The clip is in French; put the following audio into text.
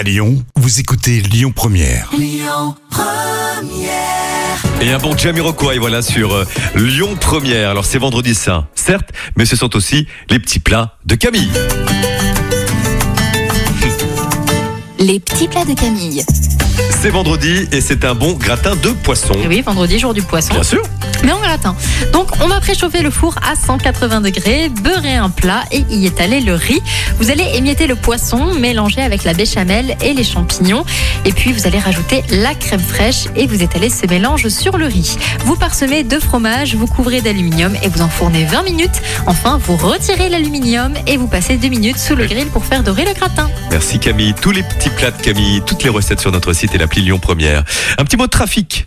À Lyon, vous écoutez Lyon Première. Et un bon Jamiroquai, voilà, sur euh, Lyon Première. Alors c'est vendredi saint, certes, mais ce sont aussi les petits plats de Camille. Les petits plats de Camille. C'est vendredi et c'est un bon gratin de poisson. Et oui, vendredi, jour du poisson. Bien sûr. Mais en gratin. Donc, on va préchauffer le four à 180 degrés, beurrer un plat et y étaler le riz. Vous allez émietter le poisson, mélanger avec la béchamel et les champignons. Et puis, vous allez rajouter la crème fraîche et vous étalez ce mélange sur le riz. Vous parsemez de fromage, vous couvrez d'aluminium et vous enfournez 20 minutes. Enfin, vous retirez l'aluminium et vous passez 2 minutes sous le grill pour faire dorer le gratin. Merci Camille. Tous les petits plats de Camille, toutes les recettes sur notre site et l'appli Lyon Première. Un petit mot de trafic.